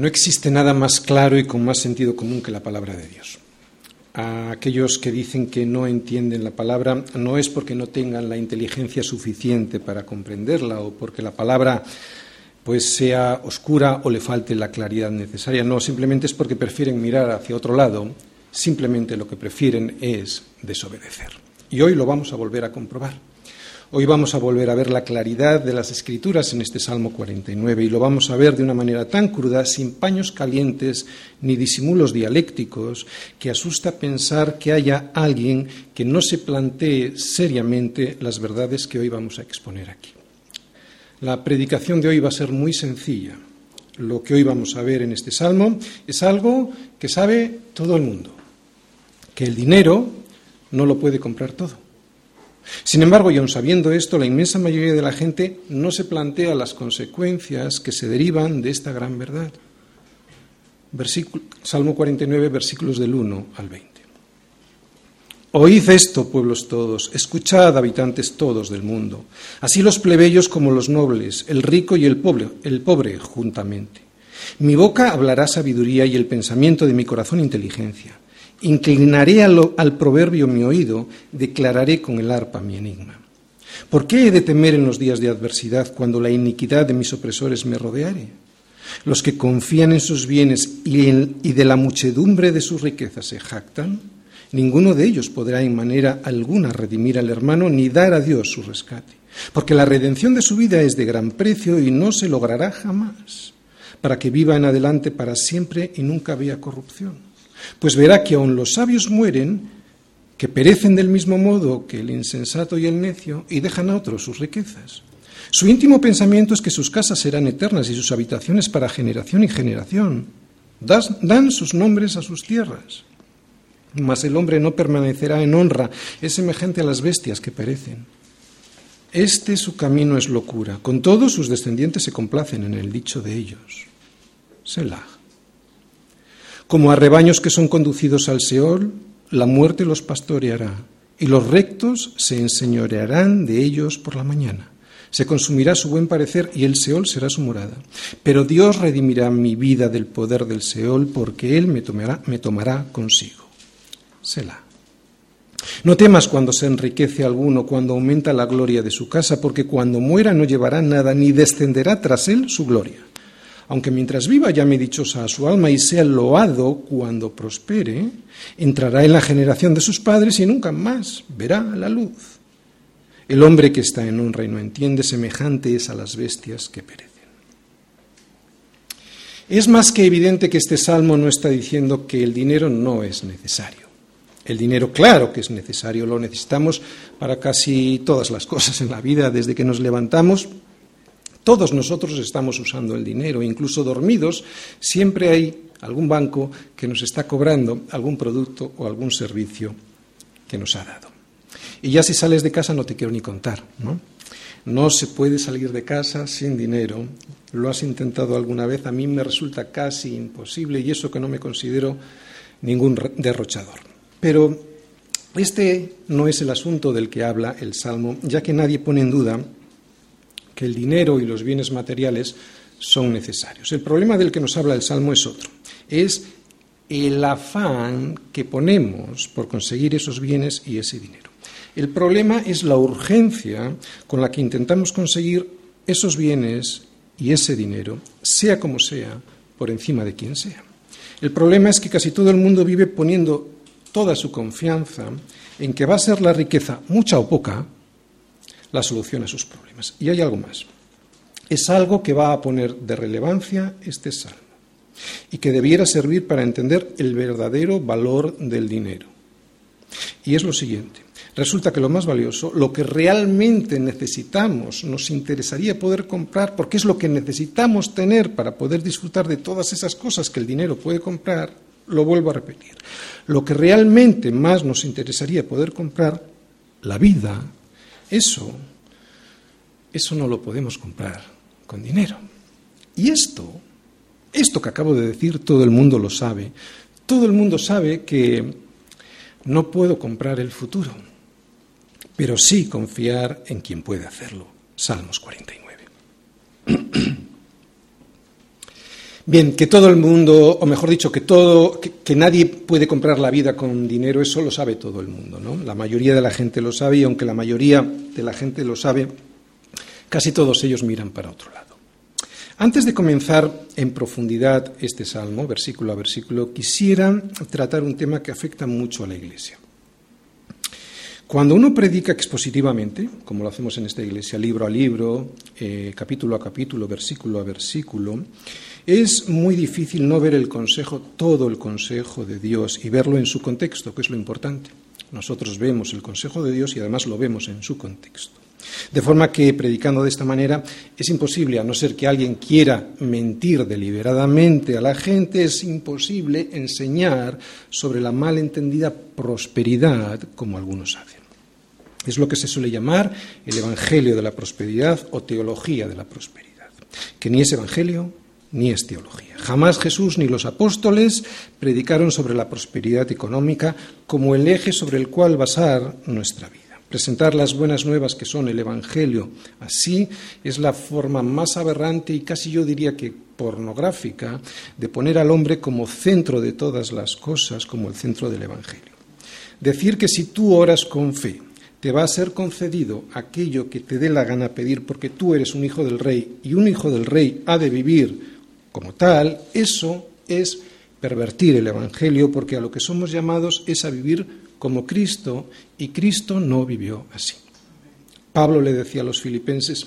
No existe nada más claro y con más sentido común que la palabra de Dios. A aquellos que dicen que no entienden la palabra no es porque no tengan la inteligencia suficiente para comprenderla o porque la palabra pues sea oscura o le falte la claridad necesaria. No, simplemente es porque prefieren mirar hacia otro lado, simplemente lo que prefieren es desobedecer. Y hoy lo vamos a volver a comprobar. Hoy vamos a volver a ver la claridad de las escrituras en este Salmo 49 y lo vamos a ver de una manera tan cruda, sin paños calientes ni disimulos dialécticos, que asusta pensar que haya alguien que no se plantee seriamente las verdades que hoy vamos a exponer aquí. La predicación de hoy va a ser muy sencilla. Lo que hoy vamos a ver en este salmo es algo que sabe todo el mundo, que el dinero no lo puede comprar todo. Sin embargo, y aun sabiendo esto, la inmensa mayoría de la gente no se plantea las consecuencias que se derivan de esta gran verdad. salmo 49, versículos del 1 al 20. Oíd esto, pueblos todos, escuchad, habitantes todos del mundo, así los plebeyos como los nobles, el rico y el pobre, el pobre juntamente. Mi boca hablará sabiduría y el pensamiento de mi corazón inteligencia. Inclinaré al, proverbio mi oído, declararé con el arpa mi enigma. ¿Por qué he de temer en los días de adversidad cuando la iniquidad de mis opresores me rodeare? Los que confían en sus bienes y, y de la muchedumbre de sus riquezas se jactan Ninguno de ellos podrá en manera alguna redimir al hermano ni dar a Dios su rescate, porque la redención de su vida es de gran precio y no se logrará jamás, para que viva en adelante para siempre y nunca vea corrupción. Pues verá que aun los sabios mueren, que perecen del mismo modo que el insensato y el necio, y dejan a otros sus riquezas. Su íntimo pensamiento es que sus casas serán eternas y sus habitaciones para generación y generación. dan sus nombres a sus tierras mas el hombre no permanecerá en honra, es semejante a las bestias que perecen. Este su camino es locura, con todos sus descendientes se complacen en el dicho de ellos. Selah. Como a rebaños que son conducidos al Seol, la muerte los pastoreará, y los rectos se enseñorearán de ellos por la mañana. Se consumirá su buen parecer y el Seol será su morada. Pero Dios redimirá mi vida del poder del Seol, porque Él me tomará, me tomará consigo. Selah. No temas cuando se enriquece alguno, cuando aumenta la gloria de su casa, porque cuando muera no llevará nada, ni descenderá tras él su gloria. Aunque mientras viva llame dichosa a su alma y sea loado cuando prospere, entrará en la generación de sus padres y nunca más verá la luz. El hombre que está en honra y no entiende, semejante es a las bestias que perecen. Es más que evidente que este salmo no está diciendo que el dinero no es necesario. El dinero, claro que es necesario, lo necesitamos para casi todas las cosas en la vida, desde que nos levantamos. Todos nosotros estamos usando el dinero, incluso dormidos, siempre hay algún banco que nos está cobrando algún producto o algún servicio que nos ha dado. Y ya si sales de casa no te quiero ni contar, ¿no? No se puede salir de casa sin dinero. ¿Lo has intentado alguna vez? A mí me resulta casi imposible y eso que no me considero ningún derrochador. Pero este no es el asunto del que habla el Salmo, ya que nadie pone en duda que el dinero y los bienes materiales son necesarios. El problema del que nos habla el Salmo es otro. Es el afán que ponemos por conseguir esos bienes y ese dinero. El problema es la urgencia con la que intentamos conseguir esos bienes y ese dinero, sea como sea, por encima de quien sea. El problema es que casi todo el mundo vive poniendo toda su confianza en que va a ser la riqueza, mucha o poca, la solución a sus problemas. Y hay algo más. Es algo que va a poner de relevancia este salmo y que debiera servir para entender el verdadero valor del dinero. Y es lo siguiente. Resulta que lo más valioso, lo que realmente necesitamos, nos interesaría poder comprar, porque es lo que necesitamos tener para poder disfrutar de todas esas cosas que el dinero puede comprar, lo vuelvo a repetir. Lo que realmente más nos interesaría poder comprar, la vida, eso, eso no lo podemos comprar con dinero. Y esto, esto que acabo de decir, todo el mundo lo sabe. Todo el mundo sabe que no puedo comprar el futuro, pero sí confiar en quien puede hacerlo. Salmos 49. Bien, que todo el mundo, o mejor dicho, que todo, que, nadie puede comprar la vida con dinero, eso lo sabe todo el mundo, ¿no? La mayoría de la gente lo sabe y aunque la mayoría de la gente lo sabe, casi todos ellos miran para otro lado. Antes de comenzar en profundidad este salmo, versículo a versículo, quisiera tratar un tema que afecta mucho a la Iglesia. Cuando uno predica expositivamente, como lo hacemos en esta iglesia, libro a libro, eh, capítulo a capítulo, versículo a versículo, es muy difícil no ver el consejo, todo el consejo de Dios y verlo en su contexto, que es lo importante. Nosotros vemos el consejo de Dios y además lo vemos en su contexto. De forma que, predicando de esta manera, es imposible, a no ser que alguien quiera mentir deliberadamente a la gente, es imposible enseñar sobre la malentendida prosperidad como algunos hacen. Es lo que se suele llamar el Evangelio de la Prosperidad o teología de la prosperidad, que ni es Evangelio ni es teología. Jamás Jesús ni los apóstoles predicaron sobre la prosperidad económica como el eje sobre el cual basar nuestra vida. Presentar las buenas nuevas que son el Evangelio así es la forma más aberrante y casi yo diría que pornográfica de poner al hombre como centro de todas las cosas, como el centro del Evangelio. Decir que si tú oras con fe, te va a ser concedido aquello que te dé la gana pedir porque tú eres un hijo del rey y un hijo del rey ha de vivir como tal, eso es pervertir el Evangelio porque a lo que somos llamados es a vivir como Cristo y Cristo no vivió así. Pablo le decía a los filipenses,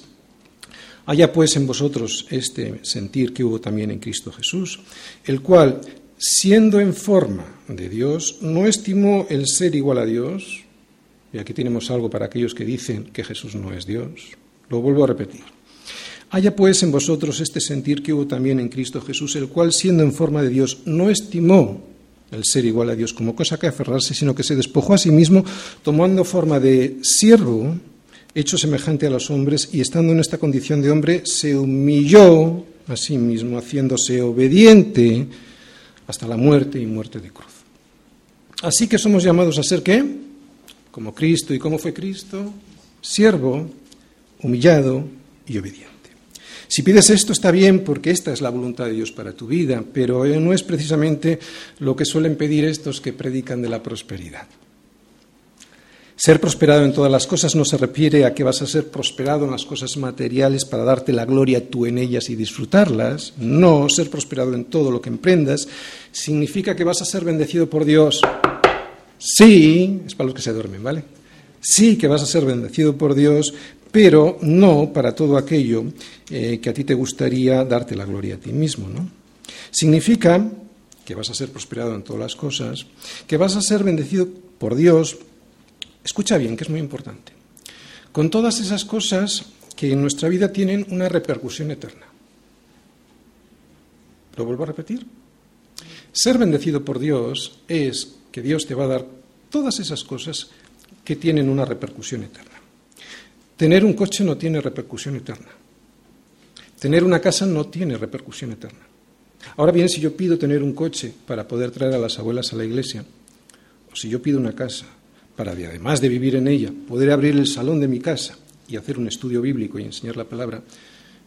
haya pues en vosotros este sentir que hubo también en Cristo Jesús, el cual, siendo en forma de Dios, no estimó el ser igual a Dios, y aquí tenemos algo para aquellos que dicen que Jesús no es Dios. Lo vuelvo a repetir. Haya pues en vosotros este sentir que hubo también en Cristo Jesús, el cual, siendo en forma de Dios, no estimó el ser igual a Dios como cosa que aferrarse, sino que se despojó a sí mismo, tomando forma de siervo, hecho semejante a los hombres, y estando en esta condición de hombre, se humilló a sí mismo, haciéndose obediente hasta la muerte y muerte de cruz. Así que somos llamados a ser qué? Como Cristo. ¿Y cómo fue Cristo? Siervo, humillado y obediente. Si pides esto está bien porque esta es la voluntad de Dios para tu vida, pero no es precisamente lo que suelen pedir estos que predican de la prosperidad. Ser prosperado en todas las cosas no se refiere a que vas a ser prosperado en las cosas materiales para darte la gloria tú en ellas y disfrutarlas. No, ser prosperado en todo lo que emprendas significa que vas a ser bendecido por Dios Sí, es para los que se duermen, ¿vale? Sí que vas a ser bendecido por Dios, pero no para todo aquello eh, que a ti te gustaría darte la gloria a ti mismo, ¿no? Significa que vas a ser prosperado en todas las cosas, que vas a ser bendecido por Dios. Escucha bien, que es muy importante. Con todas esas cosas que en nuestra vida tienen una repercusión eterna. ¿Lo vuelvo a repetir? Ser bendecido por Dios es que Dios te va a dar todas esas cosas que tienen una repercusión eterna. Tener un coche no tiene repercusión eterna. Tener una casa no tiene repercusión eterna. Ahora bien, si yo pido tener un coche para poder traer a las abuelas a la iglesia, o si yo pido una casa para, además de vivir en ella, poder abrir el salón de mi casa y hacer un estudio bíblico y enseñar la palabra,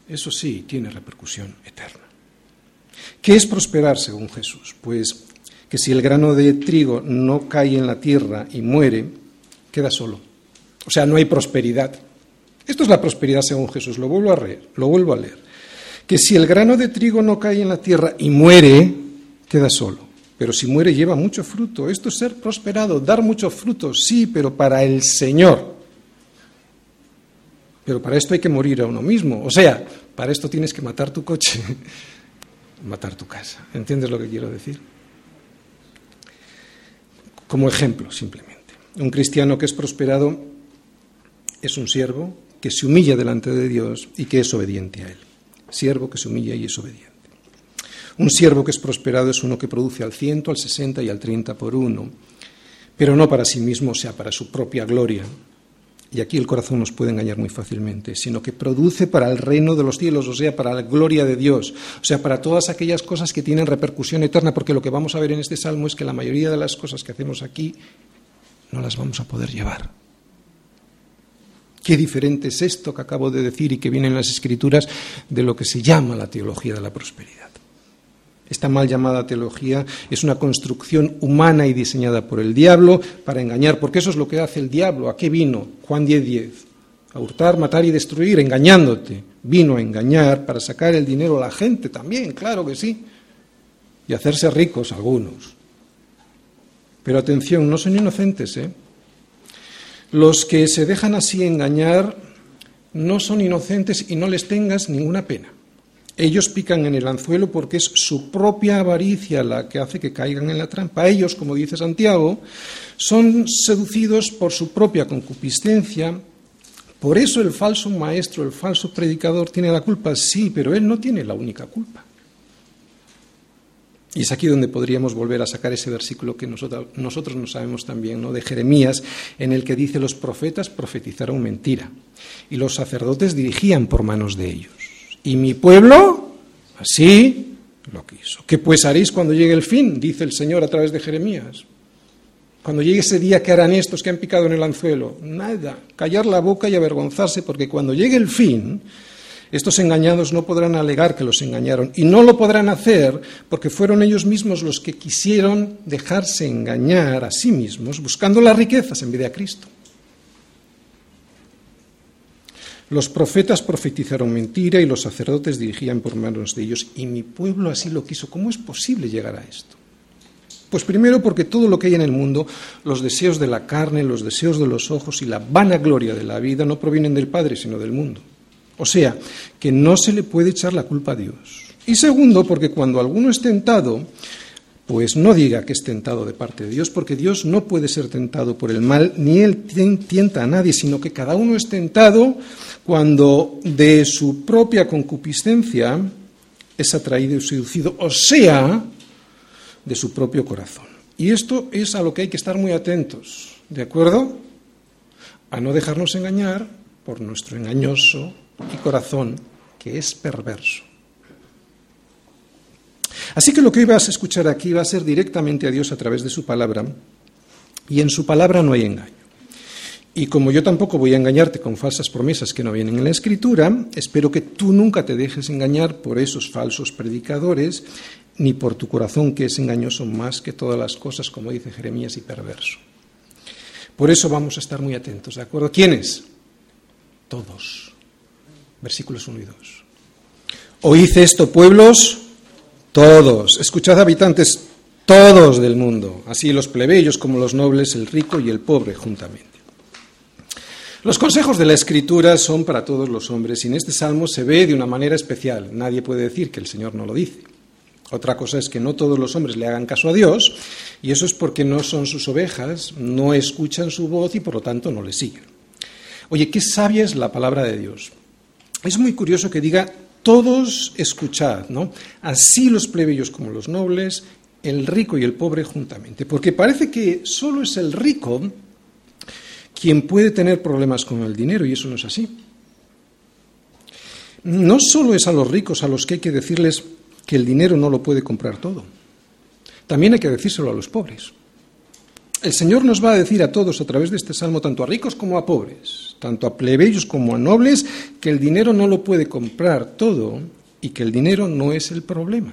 eso sí tiene repercusión eterna. ¿Qué es prosperar según Jesús? Pues que si el grano de trigo no cae en la tierra y muere, queda solo. O sea, no hay prosperidad. Esto es la prosperidad según Jesús, lo vuelvo a leer, lo vuelvo a leer. Que si el grano de trigo no cae en la tierra y muere, queda solo. Pero si muere lleva mucho fruto. Esto es ser prosperado, dar mucho fruto, sí, pero para el Señor. Pero para esto hay que morir a uno mismo. O sea, para esto tienes que matar tu coche, matar tu casa. ¿Entiendes lo que quiero decir? Como ejemplo simplemente. Un cristiano que es prosperado es un siervo que se humilla delante de Dios y que es obediente a Él. Siervo que se humilla y es obediente. Un siervo que es prosperado es uno que produce al ciento, al sesenta y al treinta por uno, pero no para sí mismo, o sea, para su propia gloria, y aquí el corazón nos puede engañar muy fácilmente, sino que produce para el reino de los cielos, o sea, para la gloria de Dios, o sea, para todas aquellas cosas que tienen repercusión eterna, porque lo que vamos a ver en este salmo es que la mayoría de las cosas que hacemos aquí no las vamos a poder llevar. Qué diferente es esto que acabo de decir y que viene en las escrituras de lo que se llama la teología de la prosperidad. Esta mal llamada teología es una construcción humana y diseñada por el diablo para engañar, porque eso es lo que hace el diablo. ¿A qué vino? Juan 10:10. 10. A hurtar, matar y destruir, engañándote. Vino a engañar para sacar el dinero a la gente también, claro que sí. Y hacerse ricos algunos. Pero atención, no son inocentes, ¿eh? Los que se dejan así engañar no son inocentes y no les tengas ninguna pena. Ellos pican en el anzuelo porque es su propia avaricia la que hace que caigan en la trampa. Ellos, como dice Santiago, son seducidos por su propia concupiscencia. Por eso el falso maestro, el falso predicador tiene la culpa, sí, pero él no tiene la única culpa. Y es aquí donde podríamos volver a sacar ese versículo que nosotros, nosotros no sabemos también, ¿no? de Jeremías, en el que dice los profetas profetizaron mentira y los sacerdotes dirigían por manos de ellos. Y mi pueblo así lo quiso. ¿Qué pues haréis cuando llegue el fin? Dice el Señor a través de Jeremías. Cuando llegue ese día, ¿qué harán estos que han picado en el anzuelo? Nada, callar la boca y avergonzarse, porque cuando llegue el fin, estos engañados no podrán alegar que los engañaron y no lo podrán hacer porque fueron ellos mismos los que quisieron dejarse engañar a sí mismos buscando las riquezas en vez de a Cristo. Los profetas profetizaron mentira y los sacerdotes dirigían por manos de ellos y mi pueblo así lo quiso. ¿Cómo es posible llegar a esto? Pues primero porque todo lo que hay en el mundo, los deseos de la carne, los deseos de los ojos y la vanagloria de la vida no provienen del Padre, sino del mundo. O sea, que no se le puede echar la culpa a Dios. Y segundo, porque cuando alguno es tentado, pues no diga que es tentado de parte de Dios, porque Dios no puede ser tentado por el mal, ni Él tienta a nadie, sino que cada uno es tentado cuando de su propia concupiscencia es atraído y seducido, o sea, de su propio corazón. Y esto es a lo que hay que estar muy atentos, ¿de acuerdo? A no dejarnos engañar por nuestro engañoso y corazón que es perverso. Así que lo que hoy vas a escuchar aquí va a ser directamente a Dios a través de su palabra, y en su palabra no hay engaño. Y como yo tampoco voy a engañarte con falsas promesas que no vienen en la Escritura, espero que tú nunca te dejes engañar por esos falsos predicadores, ni por tu corazón que es engañoso más que todas las cosas, como dice Jeremías, y perverso. Por eso vamos a estar muy atentos, ¿de acuerdo? ¿Quiénes? Todos versículos 1 y 2. Oíd esto, pueblos, todos, escuchad habitantes todos del mundo, así los plebeyos como los nobles, el rico y el pobre juntamente. Los consejos de la Escritura son para todos los hombres y en este salmo se ve de una manera especial. Nadie puede decir que el Señor no lo dice. Otra cosa es que no todos los hombres le hagan caso a Dios y eso es porque no son sus ovejas, no escuchan su voz y por lo tanto no le siguen. Oye, qué sabia es la palabra de Dios. Es muy curioso que diga todos escuchad, ¿no? Así los plebeyos como los nobles, el rico y el pobre juntamente, porque parece que solo es el rico quien puede tener problemas con el dinero y eso no es así. No solo es a los ricos a los que hay que decirles que el dinero no lo puede comprar todo, también hay que decírselo a los pobres. El Señor nos va a decir a todos a través de este salmo, tanto a ricos como a pobres, tanto a plebeyos como a nobles, que el dinero no lo puede comprar todo y que el dinero no es el problema.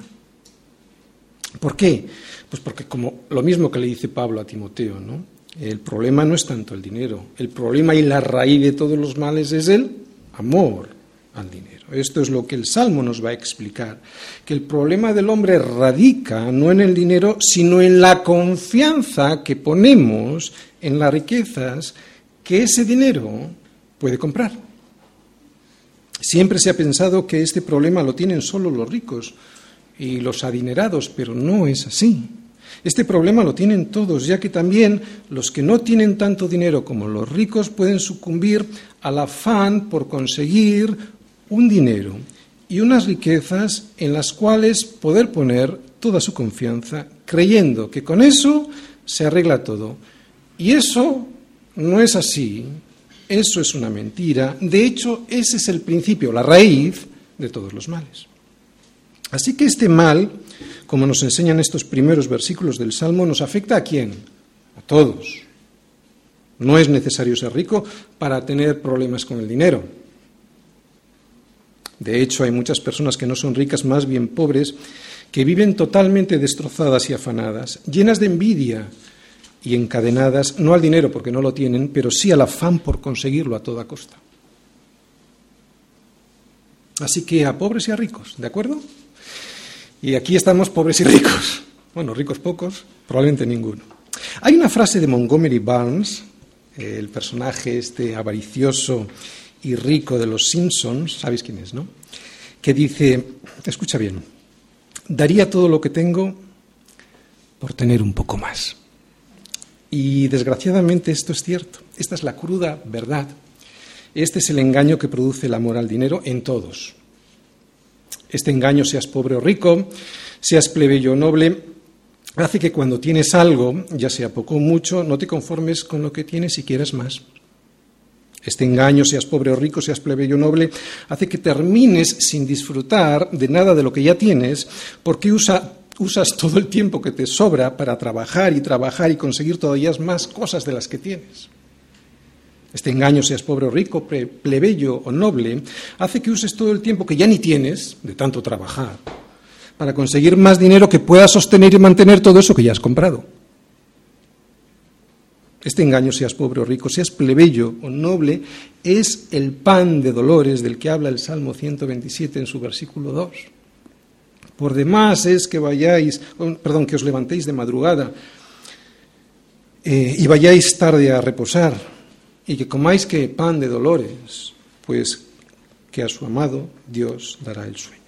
¿Por qué? Pues porque como lo mismo que le dice Pablo a Timoteo, ¿no? El problema no es tanto el dinero, el problema y la raíz de todos los males es el amor al dinero. Esto es lo que el Salmo nos va a explicar, que el problema del hombre radica no en el dinero, sino en la confianza que ponemos en las riquezas que ese dinero puede comprar. Siempre se ha pensado que este problema lo tienen solo los ricos y los adinerados, pero no es así. Este problema lo tienen todos, ya que también los que no tienen tanto dinero como los ricos pueden sucumbir al afán por conseguir un dinero y unas riquezas en las cuales poder poner toda su confianza, creyendo que con eso se arregla todo. Y eso no es así, eso es una mentira. De hecho, ese es el principio, la raíz de todos los males. Así que este mal, como nos enseñan estos primeros versículos del Salmo, nos afecta a quién? A todos. No es necesario ser rico para tener problemas con el dinero. De hecho, hay muchas personas que no son ricas, más bien pobres, que viven totalmente destrozadas y afanadas, llenas de envidia y encadenadas, no al dinero porque no lo tienen, pero sí al afán por conseguirlo a toda costa. Así que a pobres y a ricos, ¿de acuerdo? Y aquí estamos pobres y ricos. Bueno, ricos pocos, probablemente ninguno. Hay una frase de Montgomery Barnes, el personaje este avaricioso y rico de los Simpsons, ¿sabéis quién es, no? Que dice, escucha bien, daría todo lo que tengo por tener un poco más. Y desgraciadamente esto es cierto. Esta es la cruda verdad. Este es el engaño que produce el amor al dinero en todos. Este engaño, seas pobre o rico, seas plebeyo o noble, hace que cuando tienes algo, ya sea poco o mucho, no te conformes con lo que tienes y quieras más. Este engaño, seas pobre o rico, seas plebeyo o noble, hace que termines sin disfrutar de nada de lo que ya tienes, porque usas todo el tiempo que te sobra para trabajar y trabajar y conseguir todavía más cosas de las que tienes. Este engaño, seas pobre o rico, plebeyo o noble, hace que uses todo el tiempo que ya ni tienes, de tanto trabajar, para conseguir más dinero que pueda sostener y mantener todo eso que ya has comprado. Este engaño, seas pobre o rico, seas plebeyo o noble, es el pan de dolores del que habla el Salmo 127 en su versículo 2. Por demás es que vayáis, perdón, que os levantéis de madrugada eh, y vayáis tarde a reposar y que comáis que pan de dolores, pues que a su amado Dios dará el sueño.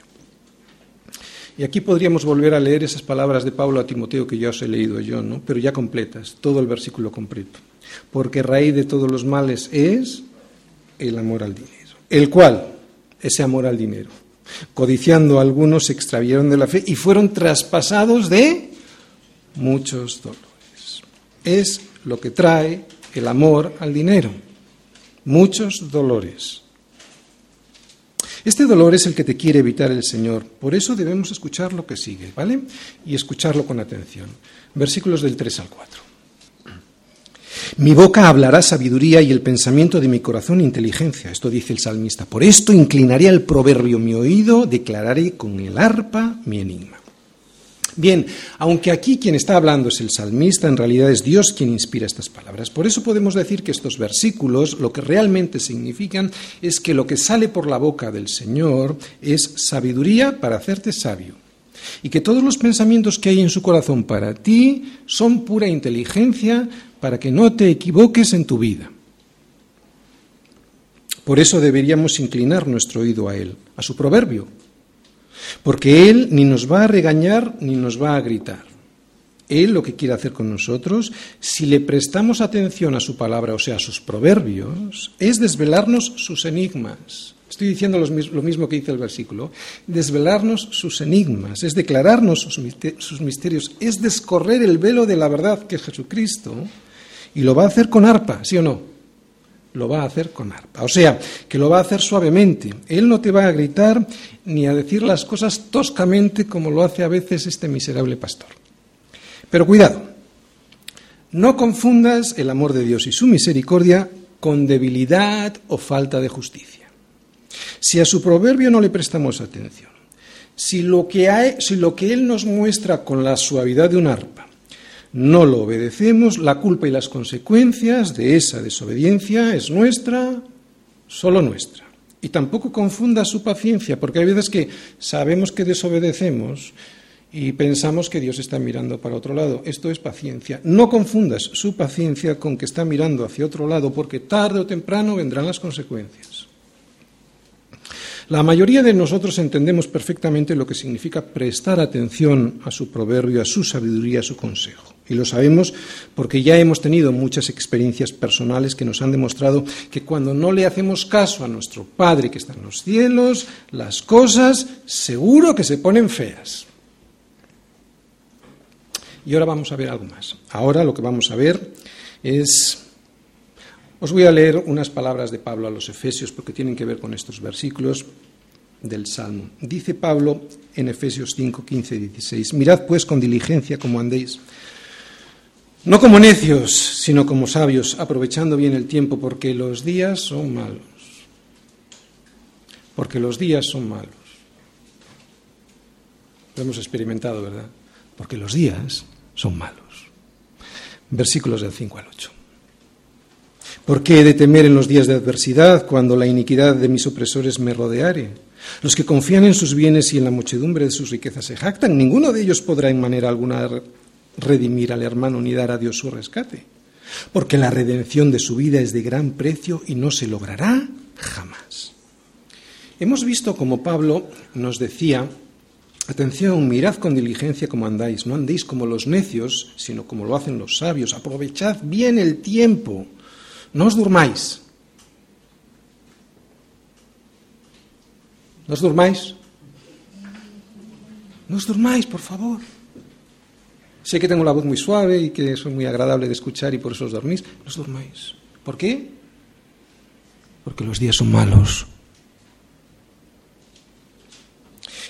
Y aquí podríamos volver a leer esas palabras de Pablo a Timoteo que ya os he leído yo, ¿no? pero ya completas, todo el versículo completo. Porque raíz de todos los males es el amor al dinero. El cual, ese amor al dinero, codiciando algunos se extraviaron de la fe y fueron traspasados de muchos dolores. Es lo que trae el amor al dinero. Muchos dolores. Este dolor es el que te quiere evitar el Señor. Por eso debemos escuchar lo que sigue, ¿vale? Y escucharlo con atención. Versículos del 3 al 4. Mi boca hablará sabiduría y el pensamiento de mi corazón inteligencia. Esto dice el salmista. Por esto inclinaré al proverbio mi oído, declararé con el arpa mi enigma. Bien, aunque aquí quien está hablando es el salmista, en realidad es Dios quien inspira estas palabras. Por eso podemos decir que estos versículos lo que realmente significan es que lo que sale por la boca del Señor es sabiduría para hacerte sabio. Y que todos los pensamientos que hay en su corazón para ti son pura inteligencia para que no te equivoques en tu vida. Por eso deberíamos inclinar nuestro oído a Él, a su proverbio, porque Él ni nos va a regañar ni nos va a gritar. Él lo que quiere hacer con nosotros, si le prestamos atención a su palabra, o sea, a sus proverbios, es desvelarnos sus enigmas. Estoy diciendo lo mismo que dice el versículo. Desvelarnos sus enigmas, es declararnos sus misterios, es descorrer el velo de la verdad que es Jesucristo, y lo va a hacer con arpa, ¿sí o no? Lo va a hacer con arpa. O sea, que lo va a hacer suavemente. Él no te va a gritar ni a decir las cosas toscamente como lo hace a veces este miserable pastor. Pero cuidado, no confundas el amor de Dios y su misericordia con debilidad o falta de justicia. Si a su proverbio no le prestamos atención, si lo que, hay, si lo que Él nos muestra con la suavidad de un arpa no lo obedecemos, la culpa y las consecuencias de esa desobediencia es nuestra, solo nuestra. Y tampoco confunda su paciencia, porque hay veces que sabemos que desobedecemos y pensamos que Dios está mirando para otro lado. Esto es paciencia. No confundas su paciencia con que está mirando hacia otro lado, porque tarde o temprano vendrán las consecuencias. La mayoría de nosotros entendemos perfectamente lo que significa prestar atención a su proverbio, a su sabiduría, a su consejo. Y lo sabemos porque ya hemos tenido muchas experiencias personales que nos han demostrado que cuando no le hacemos caso a nuestro Padre que está en los cielos, las cosas seguro que se ponen feas. Y ahora vamos a ver algo más. Ahora lo que vamos a ver es... Os voy a leer unas palabras de Pablo a los Efesios porque tienen que ver con estos versículos del Salmo. Dice Pablo en Efesios 5, 15 y 16, mirad pues con diligencia como andéis no como necios, sino como sabios, aprovechando bien el tiempo, porque los días son malos. Porque los días son malos. Lo hemos experimentado, ¿verdad? Porque los días son malos. Versículos del 5 al 8. ¿Por qué he de temer en los días de adversidad cuando la iniquidad de mis opresores me rodeare? Los que confían en sus bienes y en la muchedumbre de sus riquezas se jactan. Ninguno de ellos podrá en manera alguna redimir al hermano ni dar a Dios su rescate. Porque la redención de su vida es de gran precio y no se logrará jamás. Hemos visto como Pablo nos decía, atención, mirad con diligencia como andáis, no andéis como los necios, sino como lo hacen los sabios, aprovechad bien el tiempo no os durmáis. ¿No os durmáis? No os durmáis, por favor. Sé que tengo la voz muy suave y que soy muy agradable de escuchar y por eso os dormís. No os durmáis. ¿Por qué? Porque los días son malos.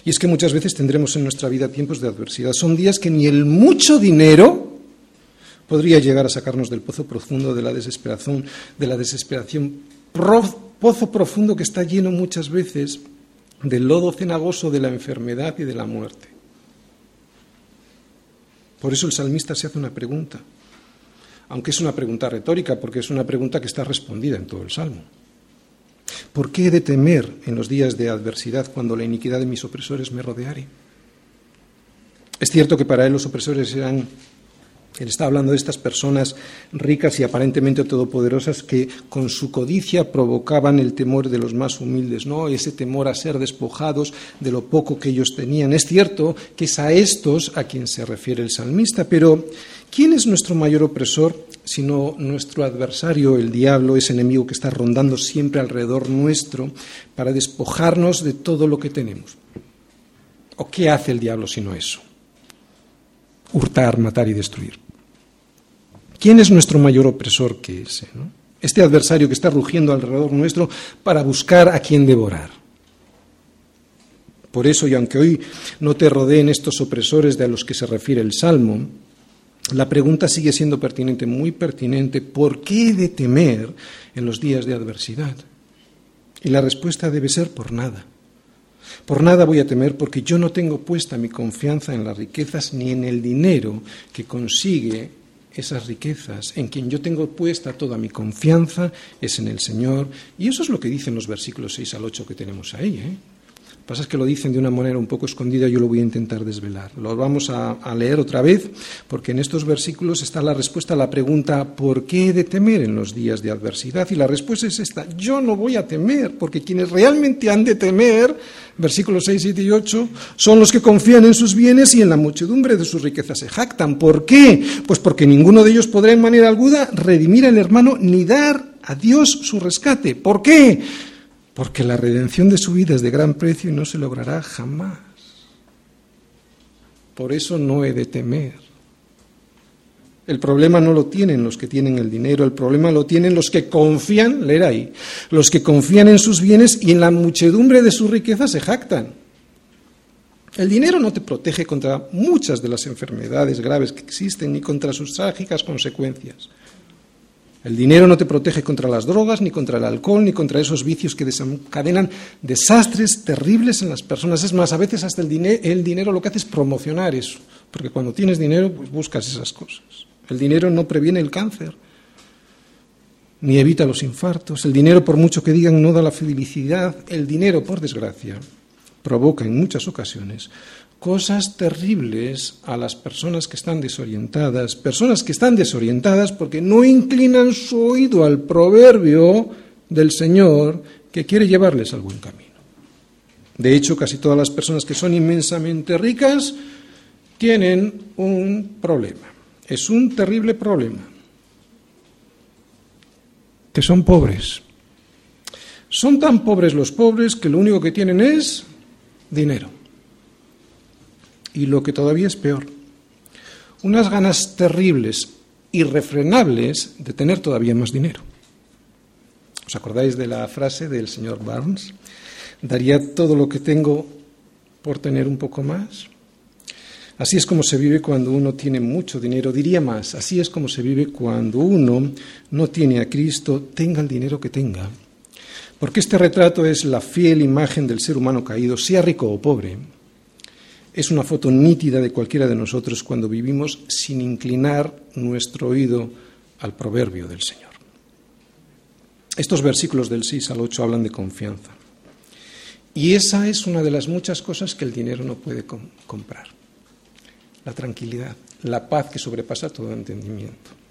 Y es que muchas veces tendremos en nuestra vida tiempos de adversidad. Son días que ni el mucho dinero podría llegar a sacarnos del pozo profundo de la desesperación, de la desesperación, pozo profundo que está lleno muchas veces del lodo cenagoso de la enfermedad y de la muerte. Por eso el salmista se hace una pregunta, aunque es una pregunta retórica, porque es una pregunta que está respondida en todo el salmo. ¿Por qué he de temer en los días de adversidad cuando la iniquidad de mis opresores me rodeare? Es cierto que para él los opresores eran él está hablando de estas personas ricas y aparentemente todopoderosas que con su codicia provocaban el temor de los más humildes, ¿no? Ese temor a ser despojados de lo poco que ellos tenían. Es cierto que es a estos a quien se refiere el salmista, pero ¿quién es nuestro mayor opresor sino nuestro adversario, el diablo, ese enemigo que está rondando siempre alrededor nuestro para despojarnos de todo lo que tenemos? ¿O qué hace el diablo sino eso? Hurtar, matar y destruir. ¿Quién es nuestro mayor opresor que ese? Este adversario que está rugiendo alrededor nuestro para buscar a quien devorar. Por eso, y aunque hoy no te rodeen estos opresores de a los que se refiere el Salmo, la pregunta sigue siendo pertinente, muy pertinente, ¿por qué he de temer en los días de adversidad? Y la respuesta debe ser por nada. Por nada voy a temer porque yo no tengo puesta mi confianza en las riquezas ni en el dinero que consigue esas riquezas, en quien yo tengo puesta toda mi confianza, es en el Señor. Y eso es lo que dicen los versículos 6 al 8 que tenemos ahí. ¿eh? Pasa es que lo dicen de una manera un poco escondida, yo lo voy a intentar desvelar. Lo vamos a, a, leer otra vez, porque en estos versículos está la respuesta a la pregunta ¿por qué he de temer en los días de adversidad? Y la respuesta es esta, yo no voy a temer, porque quienes realmente han de temer, versículos 6, 7 y 8, son los que confían en sus bienes y en la muchedumbre de sus riquezas se jactan. ¿Por qué? Pues porque ninguno de ellos podrá en manera alguna redimir al hermano ni dar a Dios su rescate. ¿Por qué? Porque la redención de su vida es de gran precio y no se logrará jamás. Por eso no he de temer. El problema no lo tienen los que tienen el dinero, el problema lo tienen los que confían, leer ahí, los que confían en sus bienes y en la muchedumbre de sus riquezas se jactan. El dinero no te protege contra muchas de las enfermedades graves que existen ni contra sus trágicas consecuencias. El dinero no te protege contra las drogas, ni contra el alcohol, ni contra esos vicios que desencadenan desastres terribles en las personas. Es más, a veces hasta el, dinero, lo que hace es promocionar eso, porque cuando tienes dinero, pues buscas esas cosas. El dinero no previene el cáncer, ni evita los infartos. El dinero, por mucho que digan, no da la felicidad. El dinero, por desgracia, provoca en muchas ocasiones cosas terribles a las personas que están desorientadas, personas que están desorientadas porque no inclinan su oído al proverbio del Señor que quiere llevarles al buen camino. De hecho, casi todas las personas que son inmensamente ricas tienen un problema. Es un terrible problema. Que son pobres. Son tan pobres los pobres que lo único que tienen es dinero y lo que todavía es peor, unas ganas terribles, irrefrenables de tener todavía más dinero. ¿Os acordáis de la frase del señor Barnes? Daría todo lo que tengo por tener un poco más. Así es como se vive cuando uno tiene mucho dinero. Diría más, así es como se vive cuando uno no tiene a Cristo, tenga el dinero que tenga. Porque este retrato es la fiel imagen del ser humano caído, sea rico o pobre es una foto nítida de cualquiera de nosotros cuando vivimos sin inclinar nuestro oído al proverbio del Señor. Estos versículos del 6 al 8 hablan de confianza. Y esa es una de las muchas cosas que el dinero no puede comprar. La tranquilidad, la paz que sobrepasa todo entendimiento.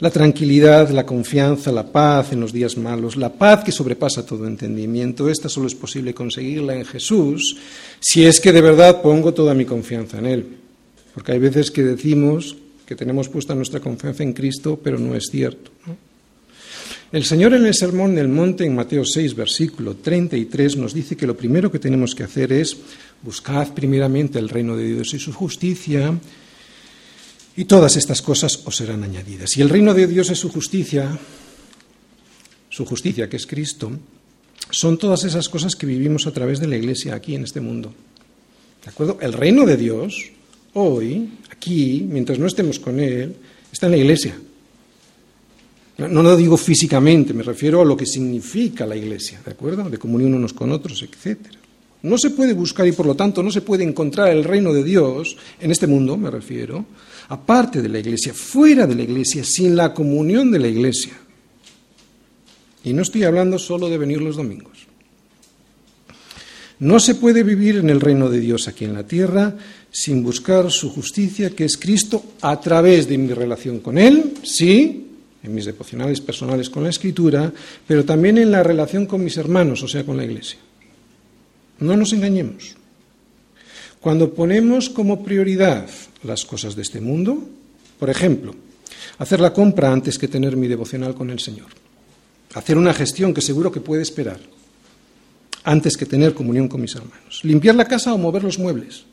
La tranquilidad, la confianza, la paz en los días malos, la paz que sobrepasa todo entendimiento, esta solo es posible conseguirla en Jesús si es que de verdad pongo toda mi confianza en Él. Porque hay veces que decimos que tenemos puesta nuestra confianza en Cristo, pero no es cierto. El Señor en el Sermón del Monte, en Mateo 6, versículo 33, nos dice que lo primero que tenemos que hacer es buscar primeramente el reino de Dios y su justicia, y todas estas cosas os serán añadidas. Y el reino de Dios es su justicia, su justicia que es Cristo, son todas esas cosas que vivimos a través de la Iglesia aquí en este mundo. ¿De acuerdo? El reino de Dios, hoy, aquí, mientras no estemos con Él, está en la Iglesia. No lo digo físicamente, me refiero a lo que significa la Iglesia, ¿de acuerdo? De comunión unos con otros, etcétera. No se puede buscar y por lo tanto no se puede encontrar el reino de Dios, en este mundo me refiero, aparte de la iglesia, fuera de la iglesia, sin la comunión de la iglesia. Y no estoy hablando solo de venir los domingos. No se puede vivir en el reino de Dios aquí en la tierra sin buscar su justicia, que es Cristo, a través de mi relación con Él, sí, en mis devocionales personales con la Escritura, pero también en la relación con mis hermanos, o sea, con la Iglesia. No nos engañemos. Cuando ponemos como prioridad las cosas de este mundo, por ejemplo, hacer la compra antes que tener mi devocional con el Señor, hacer una gestión que seguro que puede esperar, antes que tener comunión con mis hermanos, limpiar la casa o mover los muebles,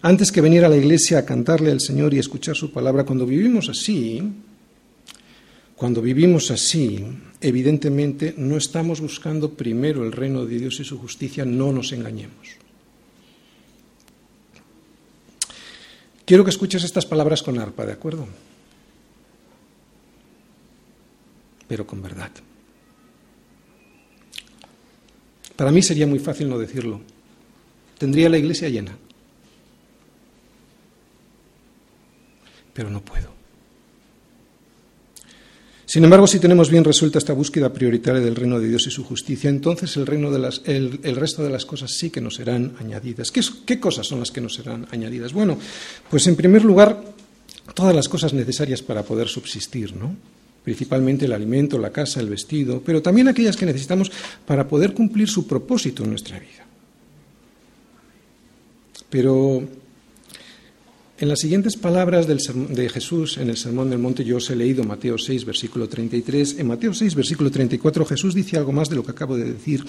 antes que venir a la iglesia a cantarle al Señor y escuchar su palabra, cuando vivimos así, cuando vivimos así, evidentemente no estamos buscando primero el reino de Dios y su justicia, no nos engañemos. Quiero que escuches estas palabras con arpa, ¿de acuerdo? Pero con verdad. Para mí sería muy fácil no decirlo. Tendría la iglesia llena. Pero no puedo. Sin embargo, si tenemos bien resuelta esta búsqueda prioritaria del reino de Dios y su justicia, entonces el, reino de el, resto de las cosas sí que nos serán añadidas. ¿Qué, ¿Qué cosas son las que nos serán añadidas? Bueno, pues en primer lugar, todas las cosas necesarias para poder subsistir, ¿no? principalmente el alimento, la casa, el vestido, pero también aquellas que necesitamos para poder cumplir su propósito en nuestra vida. Pero en las siguientes palabras de Jesús en el Sermón del Monte, yo os he leído Mateo 6, versículo 33. En Mateo 6, versículo 34, Jesús dice algo más de lo que acabo de decir.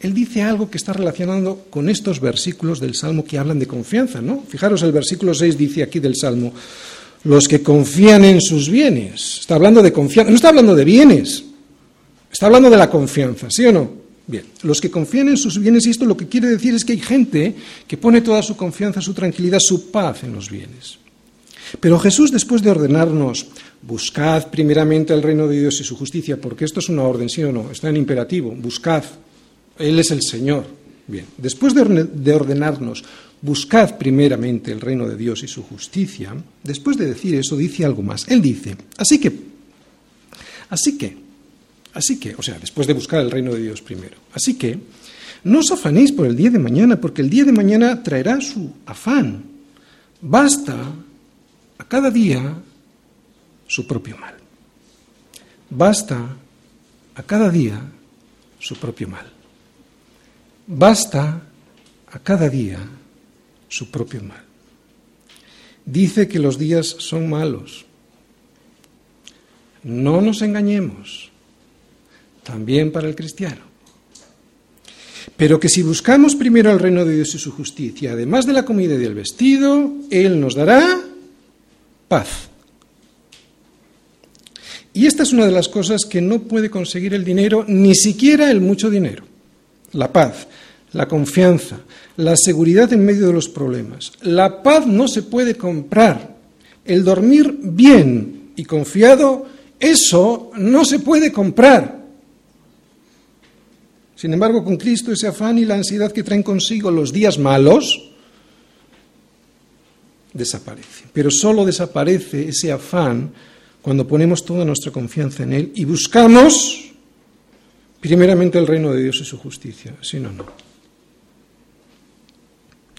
Él dice algo que está relacionado con estos versículos del Salmo que hablan de confianza, ¿no? Fijaros, el versículo 6 dice aquí del Salmo, los que confían en sus bienes. Está hablando de confianza, no está hablando de bienes, está hablando de la confianza, ¿sí o no? Bien, los que confían en sus bienes, y esto lo que quiere decir es que hay gente que pone toda su confianza, su tranquilidad, su paz en los bienes. Pero Jesús, después de ordenarnos, buscad primeramente el reino de Dios y su justicia, porque esto es una orden, sí o no, está en imperativo, buscad, Él es el Señor. Bien, después de ordenarnos, buscad primeramente el reino de Dios y su justicia, después de decir eso, dice algo más. Él dice, así que, así que, Así que, o sea, después de buscar el reino de Dios primero. Así que, no os afanéis por el día de mañana, porque el día de mañana traerá su afán. Basta a cada día su propio mal. Basta a cada día su propio mal. Basta a cada día su propio mal. Dice que los días son malos. No nos engañemos también para el cristiano. Pero que si buscamos primero el reino de Dios y su justicia, además de la comida y del vestido, Él nos dará paz. Y esta es una de las cosas que no puede conseguir el dinero, ni siquiera el mucho dinero. La paz, la confianza, la seguridad en medio de los problemas. La paz no se puede comprar. El dormir bien y confiado, eso no se puede comprar. Sin embargo, con Cristo ese afán y la ansiedad que traen consigo los días malos desaparece. Pero solo desaparece ese afán cuando ponemos toda nuestra confianza en Él y buscamos primeramente el reino de Dios y su justicia. Si no, no.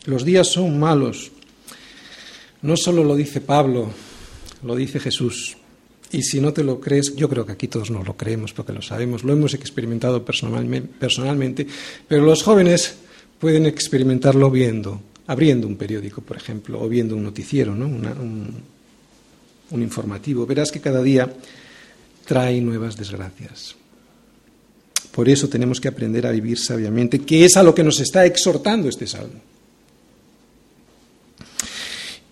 Los días son malos. No solo lo dice Pablo, lo dice Jesús. Y si no te lo crees, yo creo que aquí todos nos lo creemos porque lo sabemos, lo hemos experimentado personalmente, pero los jóvenes pueden experimentarlo viendo, abriendo un periódico, por ejemplo, o viendo un noticiero, ¿no? un, un informativo. Verás que cada día trae nuevas desgracias. Por eso tenemos que aprender a vivir sabiamente, que es a lo que nos está exhortando este salmo.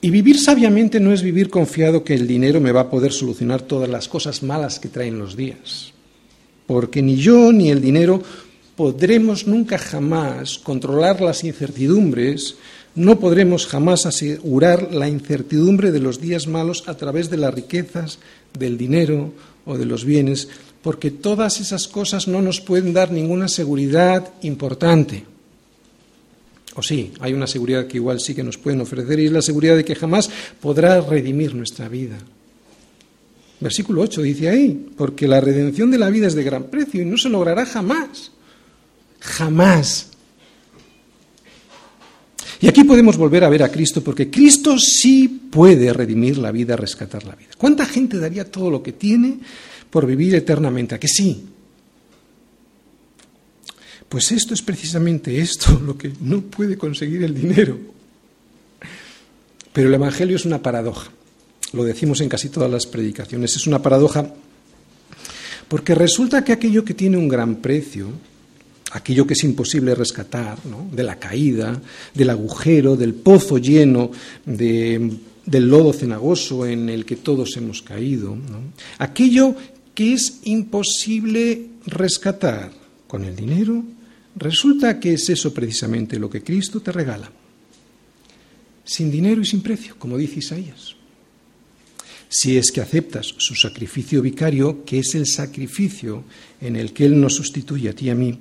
Y vivir sabiamente no es vivir confiado que el dinero me va a poder solucionar todas las cosas malas que traen los días. Porque ni yo ni el dinero podremos nunca jamás controlar las incertidumbres, no podremos jamás asegurar la incertidumbre de los días malos a través de las riquezas, del dinero o de los bienes, porque todas esas cosas no nos pueden dar ninguna seguridad importante. O sí, hay una seguridad que igual sí que nos pueden ofrecer y es la seguridad de que jamás podrá redimir nuestra vida. Versículo 8 dice ahí, porque la redención de la vida es de gran precio y no se logrará jamás. Jamás. Y aquí podemos volver a ver a Cristo porque Cristo sí puede redimir la vida, rescatar la vida. ¿Cuánta gente daría todo lo que tiene por vivir eternamente? ¿A que sí? Pues esto es precisamente esto, lo que no puede conseguir el dinero. Pero el Evangelio es una paradoja. Lo decimos en casi todas las predicaciones. Es una paradoja porque resulta que aquello que tiene un gran precio, aquello que es imposible rescatar, de la caída, del agujero, del pozo lleno, del lodo cenagoso en el que todos hemos caído, aquello que es imposible rescatar con el dinero, Resulta que es eso precisamente lo que Cristo te regala. Sin dinero y sin precio, como dice Isaías. Si es que aceptas su sacrificio vicario, que es el sacrificio en el que Él nos sustituye a ti y a mí,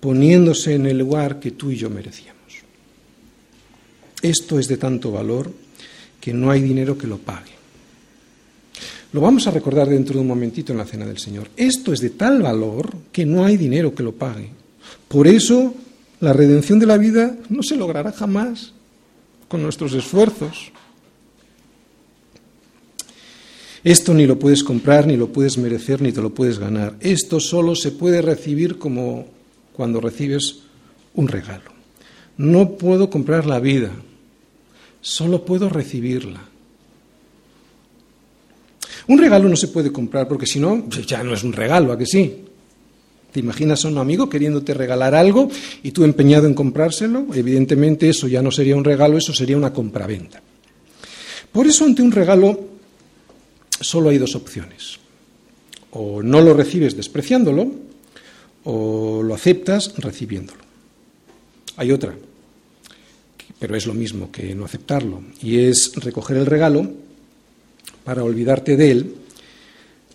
poniéndose en el lugar que tú y yo merecíamos. Esto es de tanto valor que no hay dinero que lo pague. Lo vamos a recordar dentro de un momentito en la cena del Señor. Esto es de tal valor que no hay dinero que lo pague. Por eso la redención de la vida no se logrará jamás con nuestros esfuerzos. Esto ni lo puedes comprar, ni lo puedes merecer, ni te lo puedes ganar. Esto solo se puede recibir como cuando recibes un regalo. No puedo comprar la vida, solo puedo recibirla. Un regalo no se puede comprar porque si no, ya no es un regalo, ¿a que sí? ¿Te imaginas a un amigo queriéndote regalar algo y tú empeñado en comprárselo? Evidentemente eso ya no sería un regalo, eso sería una compraventa. Por eso ante un regalo solo hay dos opciones. O no lo recibes despreciándolo o lo aceptas recibiéndolo. Hay otra, pero es lo mismo que no aceptarlo, y es recoger el regalo para olvidarte de él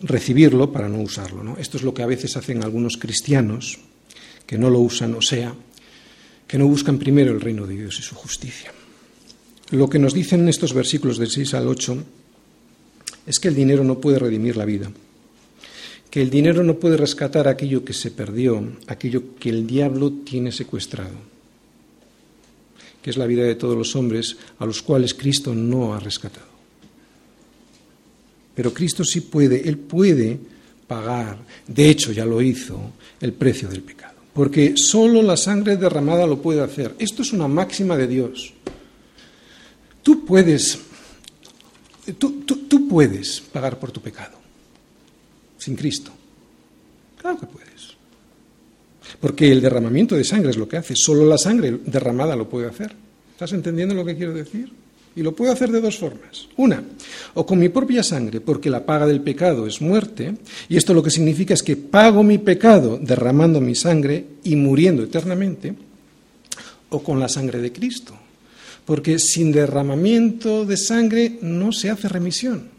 recibirlo para no usarlo. ¿no? Esto es lo que a veces hacen algunos cristianos que no lo usan, o sea, que no buscan primero el reino de Dios y su justicia. Lo que nos dicen estos versículos del 6 al 8 es que el dinero no puede redimir la vida, que el dinero no puede rescatar aquello que se perdió, aquello que el diablo tiene secuestrado, que es la vida de todos los hombres a los cuales Cristo no ha rescatado. Pero Cristo sí puede, Él puede pagar, de hecho ya lo hizo, el precio del pecado. Porque solo la sangre derramada lo puede hacer. Esto es una máxima de Dios. Tú puedes, tú, puedes pagar por tu pecado, sin Cristo. Claro que puedes. Porque el derramamiento de sangre es lo que hace. Solo la sangre derramada lo puede hacer. ¿Estás entendiendo lo que quiero decir? Y lo puedo hacer de dos formas. Una, o con mi propia sangre, porque la paga del pecado es muerte, y esto lo que significa es que pago mi pecado derramando mi sangre y muriendo eternamente, o con la sangre de Cristo, porque sin derramamiento de sangre no se hace remisión.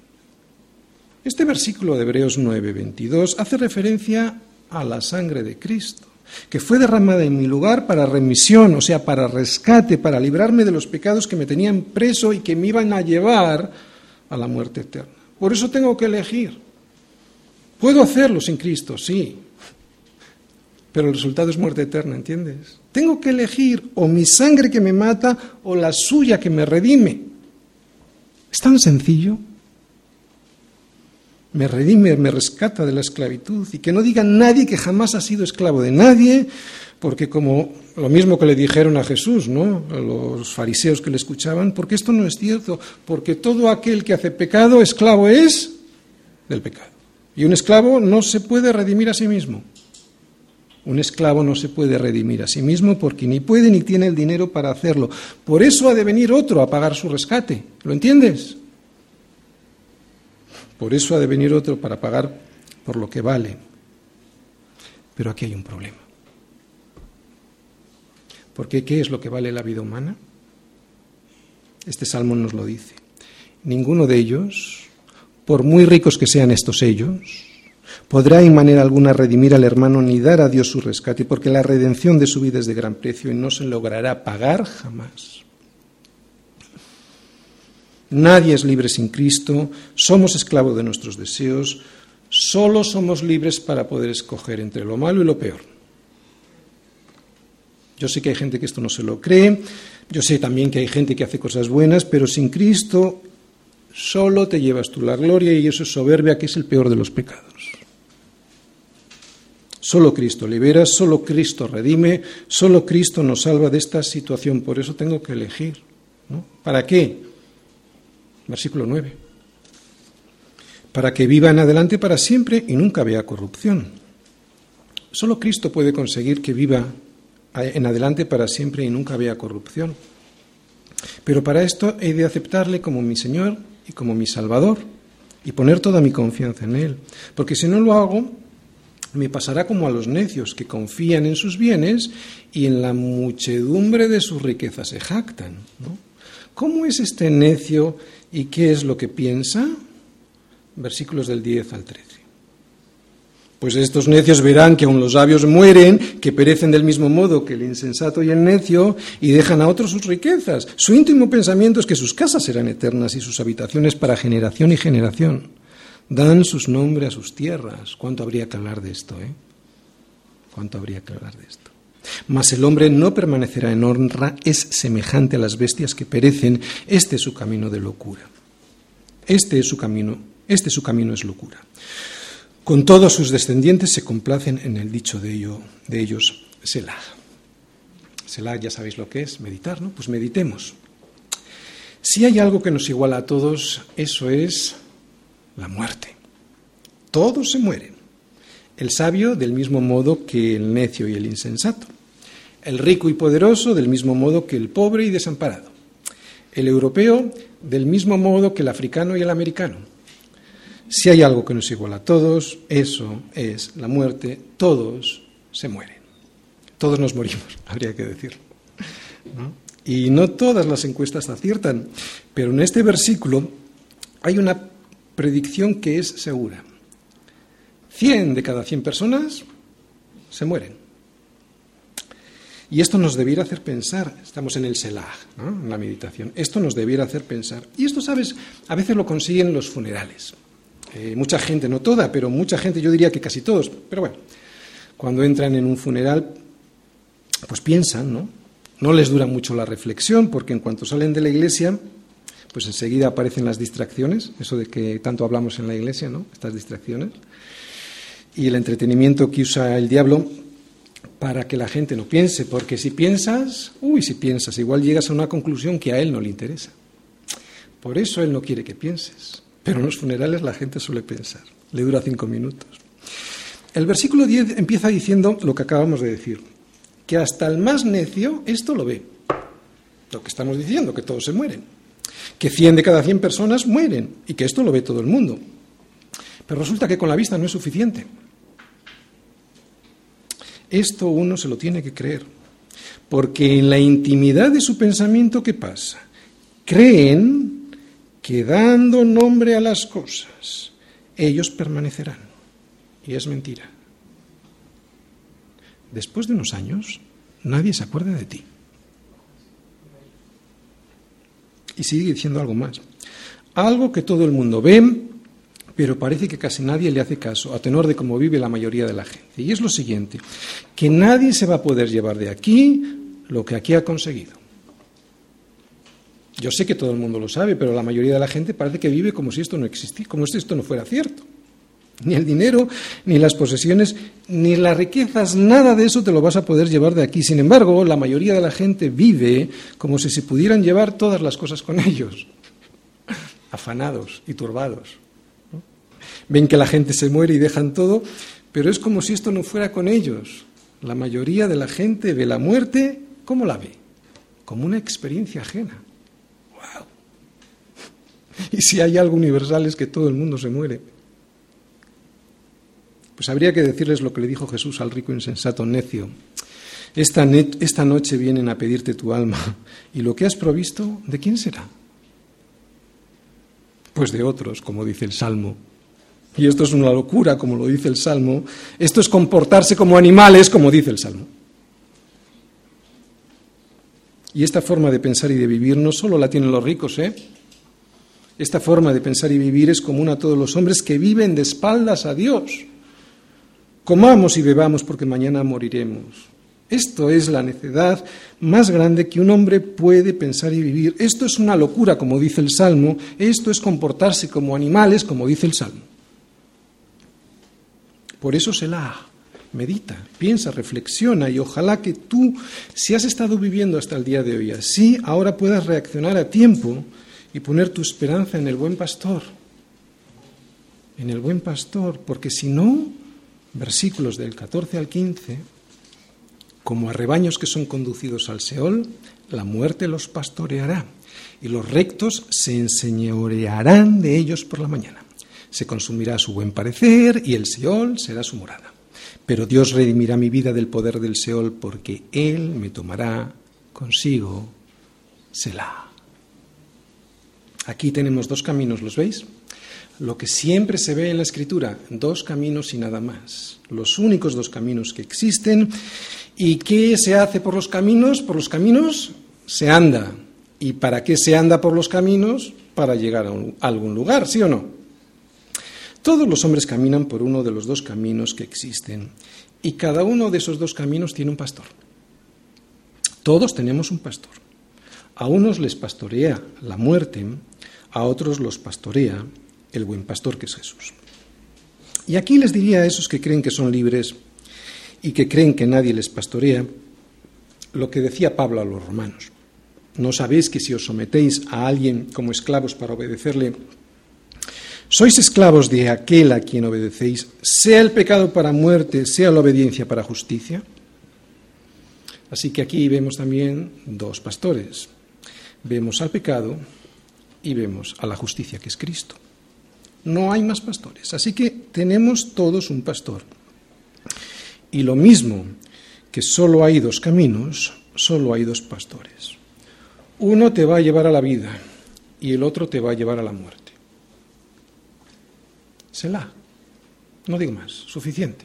Este versículo de Hebreos 9, 22 hace referencia a la sangre de Cristo. Que fue derramada en mi lugar para remisión, o sea, para rescate, para librarme de los pecados que me tenían preso y que me iban a llevar a la muerte eterna. Por eso tengo que elegir. Puedo hacerlo sin Cristo, sí, pero el resultado es muerte eterna, ¿entiendes? Tengo que elegir o mi sangre que me mata o la suya que me redime. Es tan sencillo me redime, me rescata de la esclavitud y que no diga nadie que jamás ha sido esclavo de nadie, porque como lo mismo que le dijeron a Jesús, ¿no? A los fariseos que le escuchaban, porque esto no es cierto, porque todo aquel que hace pecado, esclavo es del pecado. Y un esclavo no se puede redimir a sí mismo. Un esclavo no se puede redimir a sí mismo porque ni puede ni tiene el dinero para hacerlo. Por eso ha de venir otro a pagar su rescate. ¿Lo entiendes? Por eso ha de venir otro para pagar por lo que vale. Pero aquí hay un problema. Porque ¿qué es lo que vale la vida humana? Este salmo nos lo dice. Ninguno de ellos, por muy ricos que sean estos ellos, podrá en manera alguna redimir al hermano ni dar a Dios su rescate, porque la redención de su vida es de gran precio y no se logrará pagar jamás. Nadie es libre sin Cristo, somos esclavos de nuestros deseos, solo somos libres para poder escoger entre lo malo y lo peor. Yo sé que hay gente que esto no se lo cree, yo sé también que hay gente que hace cosas buenas, pero sin Cristo solo te llevas tú la gloria y eso es soberbia, que es el peor de los pecados. Solo Cristo libera, solo Cristo redime, solo Cristo nos salva de esta situación. Por eso tengo que elegir. ¿Para qué? Versículo 9. Para que viva en adelante para siempre y nunca vea corrupción. Solo Cristo puede conseguir que viva en adelante para siempre y nunca vea corrupción. Pero para esto he de aceptarle como mi Señor y como mi Salvador y poner toda mi confianza en Él. Porque si no lo hago, me pasará como a los necios que confían en sus bienes y en la muchedumbre de sus riquezas se jactan. ¿Cómo es este necio ¿Y qué es lo que piensa? Versículos del 10 al 13. Pues estos necios verán que aun los sabios mueren, que perecen del mismo modo que el insensato y el necio, y dejan a otros sus riquezas. Su íntimo pensamiento es que sus casas serán eternas y sus habitaciones para generación y generación. Dan sus nombres a sus tierras. ¿Cuánto habría que hablar de esto, eh? ¿Cuánto habría que hablar de esto? Mas el hombre no permanecerá en honra, es semejante a las bestias que perecen. Este es su camino de locura. Este es su camino, este su camino es locura. Con todos sus descendientes se complacen en el dicho de, ello, de ellos, Selah. Selah ya sabéis lo que es, meditar, ¿no? Pues meditemos. Si hay algo que nos iguala a todos, eso es la muerte. Todos se mueren el sabio del mismo modo que el necio y el insensato, el rico y poderoso del mismo modo que el pobre y desamparado, el europeo del mismo modo que el africano y el americano. Si hay algo que nos iguala a todos, eso es la muerte, todos se mueren. Todos nos morimos, habría que decirlo. Y no todas las encuestas aciertan, pero en este versículo hay una predicción que es segura. 100 de cada 100 personas se mueren. Y esto nos debiera hacer pensar, estamos en el Selah, en la meditación, esto nos debiera hacer pensar. Y esto, sabes, a veces lo consiguen los funerales. Eh, mucha gente, no toda, pero mucha gente, yo diría que casi todos, pero bueno, cuando entran en un funeral, pues piensan, ¿no? No les dura mucho la reflexión, porque en cuanto salen de la iglesia, pues enseguida aparecen las distracciones, eso de que tanto hablamos en la iglesia, ¿no? Estas distracciones y el entretenimiento que usa el diablo para que la gente no piense, porque si piensas, uy, si piensas, igual llegas a una conclusión que a él no le interesa. Por eso él no quiere que pienses. Pero en los funerales la gente suele pensar. Le dura cinco minutos. El versículo 10 empieza diciendo lo que acabamos de decir, que hasta el más necio esto lo ve. Lo que estamos diciendo, que todos se mueren. Que 100 de cada 100 personas mueren y que esto lo ve todo el mundo. Pero resulta que con la vista no es suficiente. Esto uno se lo tiene que creer, porque en la intimidad de su pensamiento, ¿qué pasa? Creen que dando nombre a las cosas, ellos permanecerán. Y es mentira. después de unos años, nadie se acuerda de ti. Y sigue diciendo algo más. Algo que todo el mundo ve, pero parece que casi nadie le hace caso, a tenor de cómo vive la mayoría de la gente. Y es lo siguiente, que nadie se va a poder llevar de aquí lo que aquí ha conseguido. Yo sé que todo el mundo lo sabe, pero la mayoría de la gente parece que vive como si esto no existiera, como si esto no fuera cierto. Ni el dinero, ni las posesiones, ni las riquezas, nada de eso te lo vas a poder llevar de aquí. Sin embargo, la mayoría de la gente vive como si se pudieran llevar todas las cosas con ellos, afanados y turbados ven que la gente se muere y dejan todo, pero es como si esto no fuera con ellos. La mayoría de la gente ve la muerte, ¿cómo la ve? Como una experiencia ajena. ¡Wow! Y si hay algo universal es que todo el mundo se muere. Pues habría que decirles lo que le dijo Jesús al rico insensato necio. Esta, esta noche vienen a pedirte tu alma, y lo que has provisto, ¿de quién será? Pues de otros, como dice el Salmo y esto es una locura, como lo dice el Salmo, esto es comportarse como animales, como dice el Salmo. Y esta forma de pensar y de vivir no solo la tienen los ricos, ¿eh? Esta forma de pensar y vivir es común a todos los hombres que viven de espaldas a Dios. Comamos y bebamos porque mañana moriremos. Esto es la necedad más grande que un hombre puede pensar y vivir. Esto es una locura, como dice el Salmo. Esto es comportarse como animales, como dice el Salmo. Por eso se la medita, piensa, reflexiona y ojalá que tú, si has estado viviendo hasta el día de hoy así, ahora puedas reaccionar a tiempo y poner tu esperanza en el buen pastor. En el buen pastor, porque si no, versículos del 14 al 15, como a rebaños que son conducidos al Seol, la muerte los pastoreará y los rectos se enseñorearán de ellos por la mañana se consumirá su buen parecer y el Seol será su morada. Pero Dios redimirá mi vida del poder del Seol porque Él me tomará consigo. Selah. Aquí tenemos dos caminos, ¿los veis? Lo que siempre se ve en la Escritura, dos caminos y nada más. Los únicos dos caminos que existen. ¿Y qué se hace por los caminos? Por los caminos se anda. ¿Y para qué se anda por los caminos? Para llegar a, a algún lugar, ¿sí o no? Todos los hombres caminan por uno de los dos caminos que existen y cada uno de esos dos caminos tiene un pastor. Todos tenemos un pastor. A unos les pastorea la muerte, a otros los pastorea el buen pastor que es Jesús. Y aquí les diría a esos que creen que son libres y que creen que nadie les pastorea, lo que decía Pablo a los romanos. ¿No sabéis que si os sometéis a alguien como esclavos para obedecerle, sois esclavos de aquel a quien obedecéis, sea el pecado para muerte, sea la obediencia para justicia. Así que aquí vemos también dos pastores. Vemos al pecado y vemos a la justicia que es Cristo. No hay más pastores. Así que tenemos todos un pastor. Y lo mismo que solo hay dos caminos, solo hay dos pastores. Uno te va a llevar a la vida y el otro te va a llevar a la muerte. No digo más, suficiente.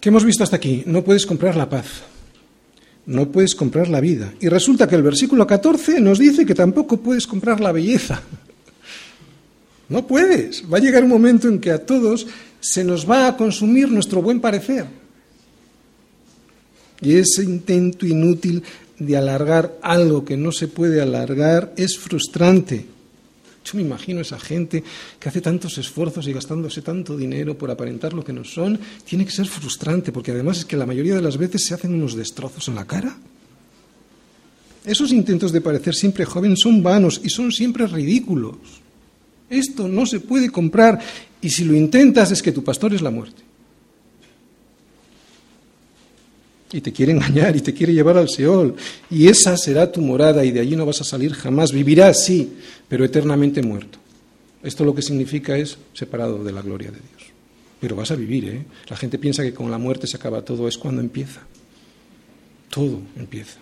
¿Qué hemos visto hasta aquí? No puedes comprar la paz, no puedes comprar la vida. Y resulta que el versículo 14 nos dice que tampoco puedes comprar la belleza. No puedes. Va a llegar un momento en que a todos se nos va a consumir nuestro buen parecer. Y ese intento inútil de alargar algo que no se puede alargar es frustrante. Yo me imagino esa gente que hace tantos esfuerzos y gastándose tanto dinero por aparentar lo que no son. Tiene que ser frustrante, porque además es que la mayoría de las veces se hacen unos destrozos en la cara. Esos intentos de parecer siempre joven son vanos y son siempre ridículos. Esto no se puede comprar y si lo intentas es que tu pastor es la muerte. Y te quiere engañar y te quiere llevar al Seol. Y esa será tu morada y de allí no vas a salir jamás. Vivirás, sí, pero eternamente muerto. Esto lo que significa es separado de la gloria de Dios. Pero vas a vivir, ¿eh? La gente piensa que con la muerte se acaba todo, es cuando empieza. Todo empieza.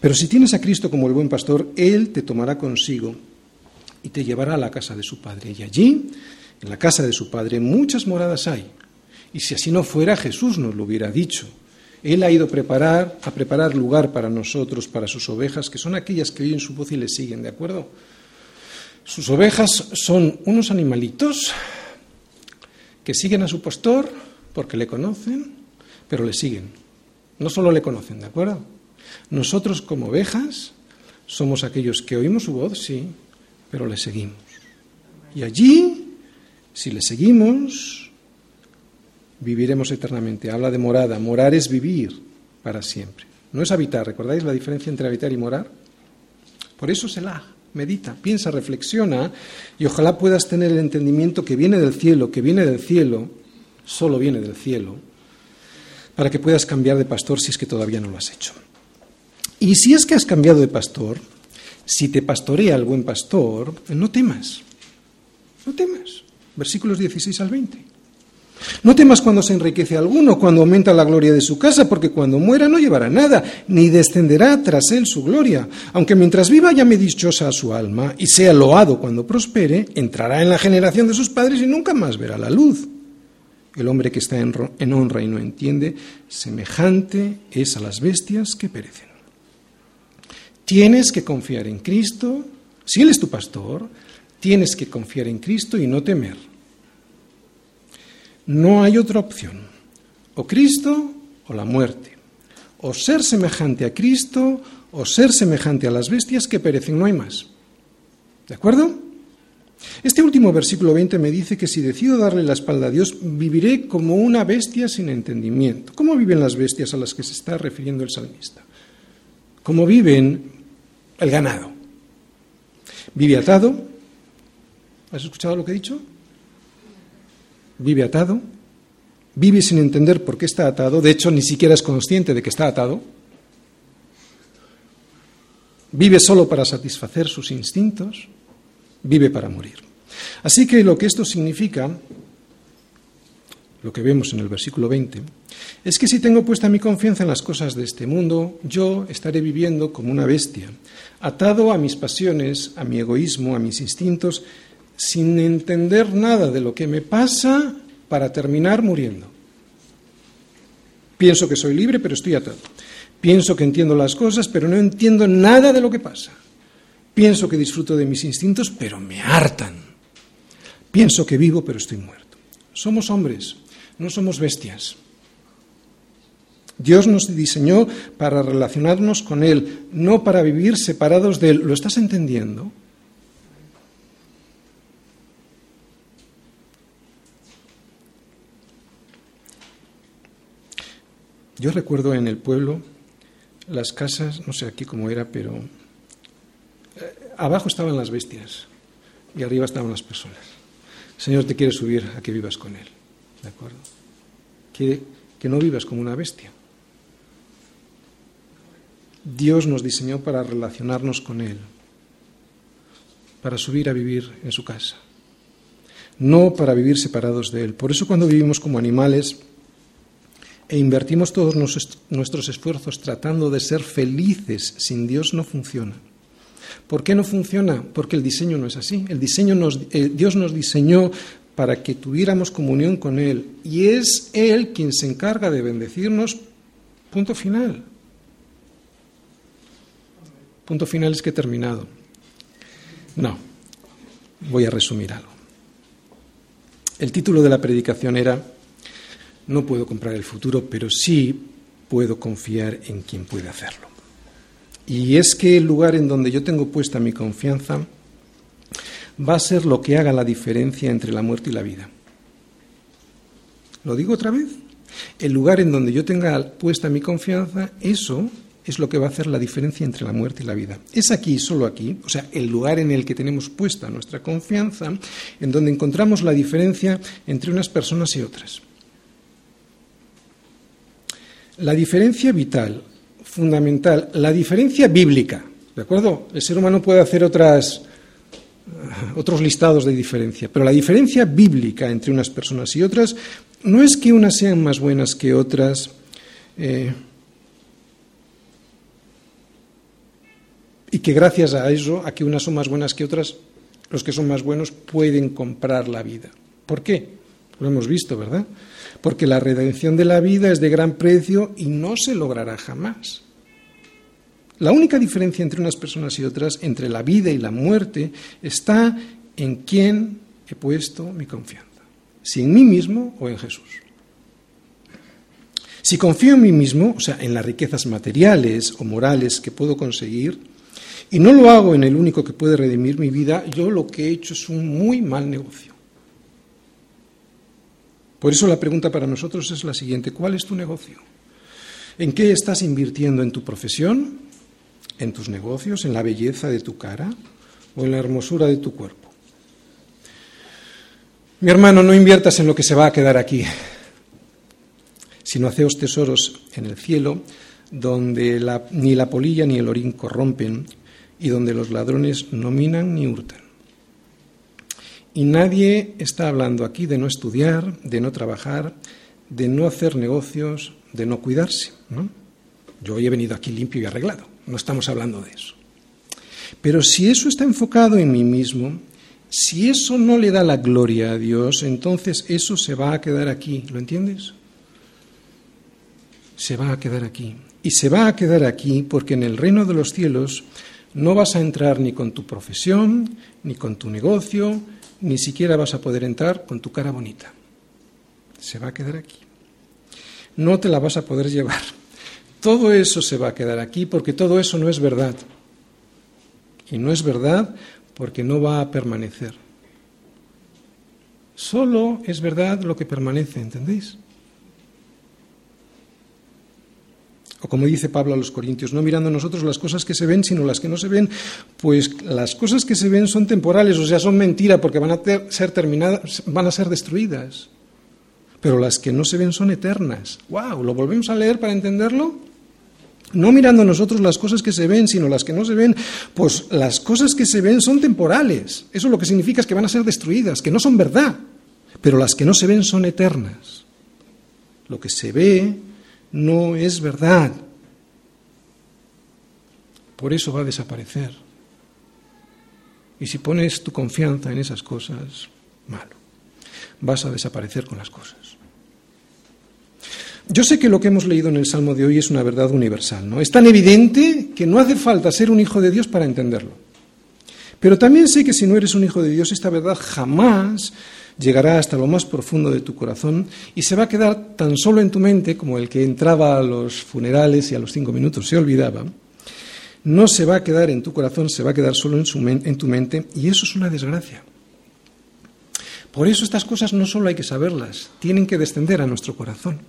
Pero si tienes a Cristo como el buen pastor, Él te tomará consigo y te llevará a la casa de su Padre. Y allí, en la casa de su Padre, muchas moradas hay Y si así no fuera, Jesús nos lo hubiera dicho. Él ha ido preparar, a preparar lugar para nosotros, para sus ovejas, que son aquellas que oyen su voz y le siguen, ¿de acuerdo? Sus ovejas son unos animalitos que siguen a su pastor porque le conocen, pero le siguen. No solo le conocen, ¿de acuerdo? Nosotros como ovejas somos aquellos que oímos su voz, sí, pero le seguimos. Y allí, si le seguimos, viviremos eternamente. Habla de morada. Morar es vivir para siempre. No es habitar. ¿Recordáis la diferencia entre habitar y morar? Por eso se la medita, piensa, reflexiona y ojalá puedas tener el entendimiento que viene del cielo, que viene del cielo, solo viene del cielo, para que puedas cambiar de pastor si es que todavía no lo has hecho. Y si es que has cambiado de pastor, si te pastorea el buen pastor, no temas, no temas. Versículos 16 al 20. No temas cuando se enriquece alguno, cuando aumenta la gloria de su casa, porque cuando muera no llevará nada, ni descenderá tras él su gloria. Aunque mientras viva llame dichosa a su alma y sea loado cuando prospere, entrará en la generación de sus padres y nunca más verá la luz. El hombre que está en honra y no entiende, semejante es a las bestias que perecen. Tienes que confiar en Cristo, si Él es tu pastor, tienes que confiar en Cristo y no temer. No hay otra opción, o Cristo o la muerte, o ser semejante a Cristo o ser semejante a las bestias que perecen, no hay más. ¿De acuerdo? Este último versículo 20 me dice que si decido darle la espalda a Dios, viviré como una bestia sin entendimiento. ¿Cómo viven las bestias a las que se está refiriendo el salmista? ¿Cómo viven el ganado. Vive atado. ¿Has escuchado lo que he dicho? Vive atado. Vive sin entender por qué está atado. De hecho, ni siquiera es consciente de que está atado. Vive solo para satisfacer sus instintos. Vive para morir. Así que lo que esto significa, lo que vemos en el versículo 20, es que si tengo puesta mi confianza en las cosas de este mundo, yo estaré viviendo como una bestia, atado a mis pasiones, a mi egoísmo, a mis instintos, sin entender nada de lo que me pasa para terminar muriendo. Pienso que soy libre, pero estoy atado. Pienso que entiendo las cosas, pero no entiendo nada de lo que pasa. Pienso que disfruto de mis instintos, pero me hartan. Pienso que vivo, pero estoy muerto. Somos hombres, no somos bestias. Dios nos diseñó para relacionarnos con Él, no para vivir separados de Él. ¿Lo estás entendiendo? Yo recuerdo en el pueblo las casas, no sé aquí cómo era, pero eh, abajo estaban las bestias y arriba estaban las personas. Señor te quiere subir a que vivas con Él, ¿de acuerdo? Quiere que no vivas como una bestia. Dios nos diseñó para relacionarnos con Él, para subir a vivir en su casa, no para vivir separados de Él. Por eso cuando vivimos como animales e invertimos todos nuestros esfuerzos tratando de ser felices sin Dios no funciona. ¿Por qué no funciona? Porque el diseño no es así. El diseño eh, Dios nos diseñó para que tuviéramos comunión con Él y es Él quien se encarga de bendecirnos. Punto final. Punto final es que he terminado. No, voy a resumir algo. El título de la predicación era No puedo comprar el futuro, pero sí puedo confiar en quien puede hacerlo. Y es que el lugar en donde yo tengo puesta mi confianza va a ser lo que haga la diferencia entre la muerte y la vida. ¿Lo digo otra vez? El lugar en donde yo tenga puesta mi confianza, eso es lo que va a hacer la diferencia entre la muerte y la vida. Es aquí, solo aquí, o sea, el lugar en el que tenemos puesta nuestra confianza, en donde encontramos la diferencia entre unas personas y otras. La diferencia vital, fundamental, la diferencia bíblica, ¿de acuerdo? El ser humano puede hacer otras, otros listados de diferencia, pero la diferencia bíblica entre unas personas y otras no es que unas sean más buenas que otras, eh, y que gracias a eso, a que unas son más buenas que otras, los que son más buenos pueden comprar la vida. ¿Por qué? Lo hemos visto, ¿verdad? Porque la redención de la vida es de gran precio y no se logrará jamás. La única diferencia entre unas personas y otras, entre la vida y la muerte, está en quién he puesto mi confianza, si en mí mismo o en Jesús. Si confío en mí mismo, o sea, en las riquezas materiales o morales que puedo conseguir, y no lo hago en el único que puede redimir mi vida, yo lo que he hecho es un muy mal negocio. Por eso la pregunta para nosotros es la siguiente, ¿cuál es tu negocio? ¿En qué estás invirtiendo? ¿En tu profesión? ¿En tus negocios? ¿En la belleza de tu cara? ¿O en la hermosura de tu cuerpo? Mi hermano, no inviertas en lo que se va a quedar aquí, sino haceos tesoros en el cielo, donde ni la polilla ni el orín corrompen, y donde los ladrones no minan ni hurtan. Y nadie está hablando aquí de no estudiar, de no trabajar, de no hacer negocios, de no cuidarse. Yo hoy he venido aquí limpio y arreglado, no estamos hablando de eso. Pero si eso está enfocado en mí mismo, si eso no le da la gloria a Dios, entonces eso se va a quedar aquí, ¿lo entiendes? Se va a quedar aquí. Y se va a quedar aquí porque en el reino de los cielos no vas a entrar ni con tu profesión, ni con tu negocio, ni siquiera vas a poder entrar con tu cara bonita. Se va a quedar aquí. No te la vas a poder llevar. Todo eso se va a quedar aquí porque todo eso no es verdad. Y no es verdad porque no va a permanecer. Solo es verdad lo que permanece, ¿entendéis? O como dice Pablo a los Corintios, no mirando nosotros las cosas que se ven, sino las que no se ven, pues las cosas que se ven son temporales, o sea, son mentira porque van a ser terminadas, van a ser destruidas. Pero las que no se ven son eternas. ¡Wow! ¿Lo volvemos a leer para entenderlo? No mirando nosotros las cosas que se ven, sino las que no se ven, pues las cosas que se ven son temporales. Eso lo que significa es que van a ser destruidas, que no son verdad. Pero las que no se ven son eternas. Lo que se ve no es verdad. Por eso va a desaparecer. Y si pones tu confianza en esas cosas, malo. Vas a desaparecer con las cosas. Yo sé que lo que hemos leído en el Salmo de hoy es una verdad universal, ¿no? Es tan evidente que no hace falta ser un hijo de Dios para entenderlo. Pero también sé que si no eres un hijo de Dios, esta verdad jamás llegará hasta lo más profundo de tu corazón y se va a quedar tan solo en tu mente como el que entraba a los funerales y a los cinco minutos se olvidaba. No se va a quedar en tu corazón, se va a quedar solo en, en tu mente y eso es una desgracia. Por eso estas cosas no solo hay que saberlas, tienen que descender a nuestro corazón.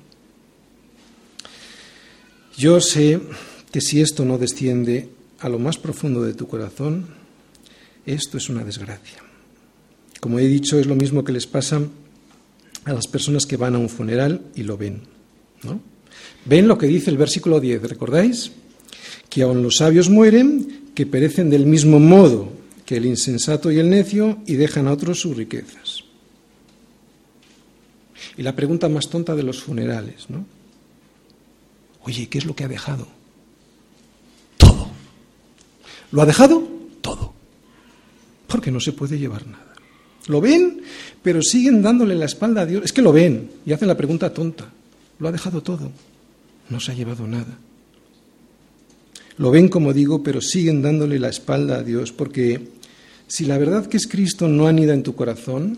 Yo sé que si esto no desciende a lo más profundo de tu corazón, esto es una desgracia. Como he dicho, es lo mismo que les pasa a las personas que van a un funeral y lo ven. Ven lo que dice el versículo 10, ¿recordáis? Que aun los sabios mueren, que perecen del mismo modo que el insensato y el necio y dejan a otros sus riquezas. Y la pregunta más tonta de los funerales, ¿no? Oye, ¿qué es lo que ha dejado? Todo. ¿Lo ha dejado? Todo. Porque no se puede llevar nada. Lo ven, pero siguen dándole la espalda a Dios. Es que lo ven y hacen la pregunta tonta. Lo ha dejado todo. No se ha llevado nada. Lo ven, como digo, pero siguen dándole la espalda a Dios, porque si la verdad que es Cristo no anida en tu corazón,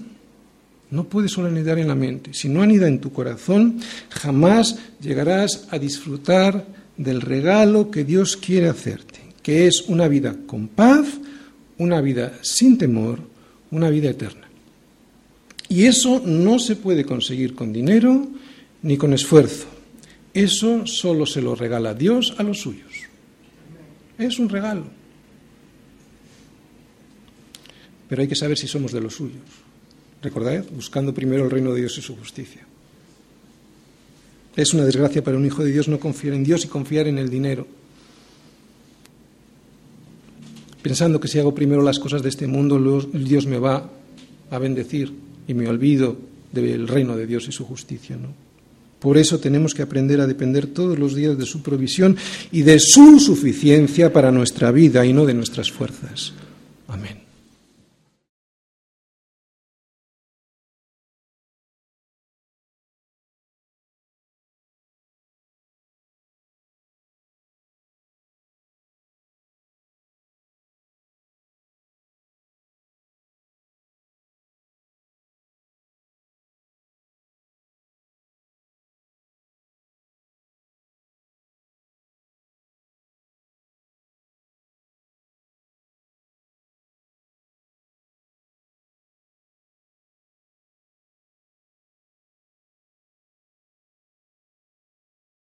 no puede solo anidar en la mente. Si no anida en tu corazón, jamás llegarás a disfrutar del regalo que Dios quiere hacerte, que es una vida con paz, una vida sin temor, una vida eterna. Y eso no se puede conseguir con dinero ni con esfuerzo. Eso solo se lo regala Dios a los suyos. Es un regalo. Pero hay que saber si somos de los suyos. Recordad, buscando primero el reino de Dios y su justicia. Es una desgracia para un hijo de Dios no confiar en Dios y confiar en el dinero pensando que si hago primero las cosas de este mundo, Dios me va a bendecir y me olvido del reino de Dios y su justicia. ¿no? Por eso tenemos que aprender a depender todos los días de su provisión y de su suficiencia para nuestra vida y no de nuestras fuerzas. Amén.